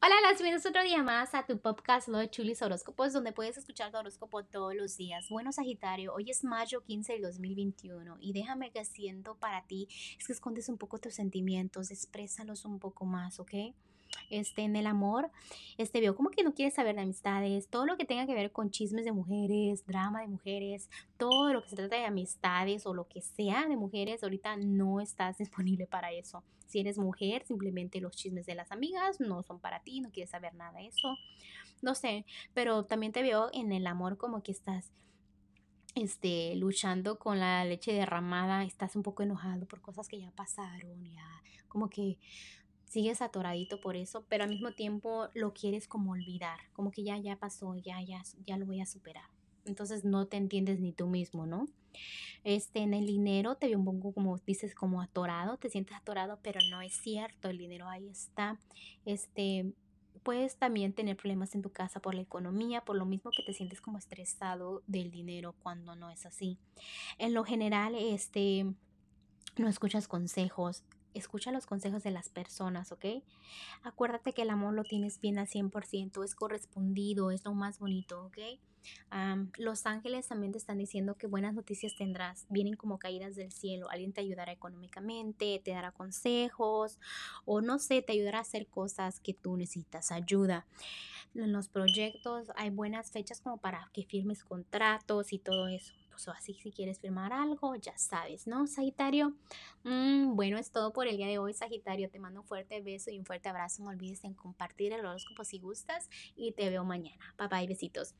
Hola, las bienvenidos otro día más a tu podcast Lo de Chulis Horóscopos, donde puedes escuchar tu horóscopo todos los días. Bueno, Sagitario, hoy es mayo 15 del 2021 y déjame que siento para ti es que escondes un poco tus sentimientos, exprésalos un poco más, ¿ok? Este, en el amor, este, veo como que no quieres saber de amistades, todo lo que tenga que ver con chismes de mujeres, drama de mujeres, todo lo que se trata de amistades o lo que sea de mujeres, ahorita no estás disponible para eso. Si eres mujer, simplemente los chismes de las amigas no son para ti, no quieres saber nada de eso. No sé, pero también te veo en el amor como que estás este, luchando con la leche derramada, estás un poco enojado por cosas que ya pasaron, ya como que sigues atoradito por eso, pero al mismo tiempo lo quieres como olvidar, como que ya, ya pasó, ya, ya, ya lo voy a superar. Entonces no te entiendes ni tú mismo, ¿no? Este, en el dinero te veo un poco como dices, como atorado, te sientes atorado, pero no es cierto, el dinero ahí está. Este, puedes también tener problemas en tu casa por la economía, por lo mismo que te sientes como estresado del dinero cuando no es así. En lo general, este, no escuchas consejos, escucha los consejos de las personas, ¿ok? Acuérdate que el amor lo tienes bien al 100%, es correspondido, es lo más bonito, ¿ok? los ángeles también te están diciendo que buenas noticias tendrás, vienen como caídas del cielo, alguien te ayudará económicamente, te dará consejos o no sé, te ayudará a hacer cosas que tú necesitas ayuda. En los proyectos hay buenas fechas como para que firmes contratos y todo eso así si quieres firmar algo, ya sabes, ¿no, Sagitario? Mm, bueno, es todo por el día de hoy, Sagitario. Te mando un fuerte beso y un fuerte abrazo. No olvides en compartir el horóscopo si gustas y te veo mañana. Bye bye, besitos.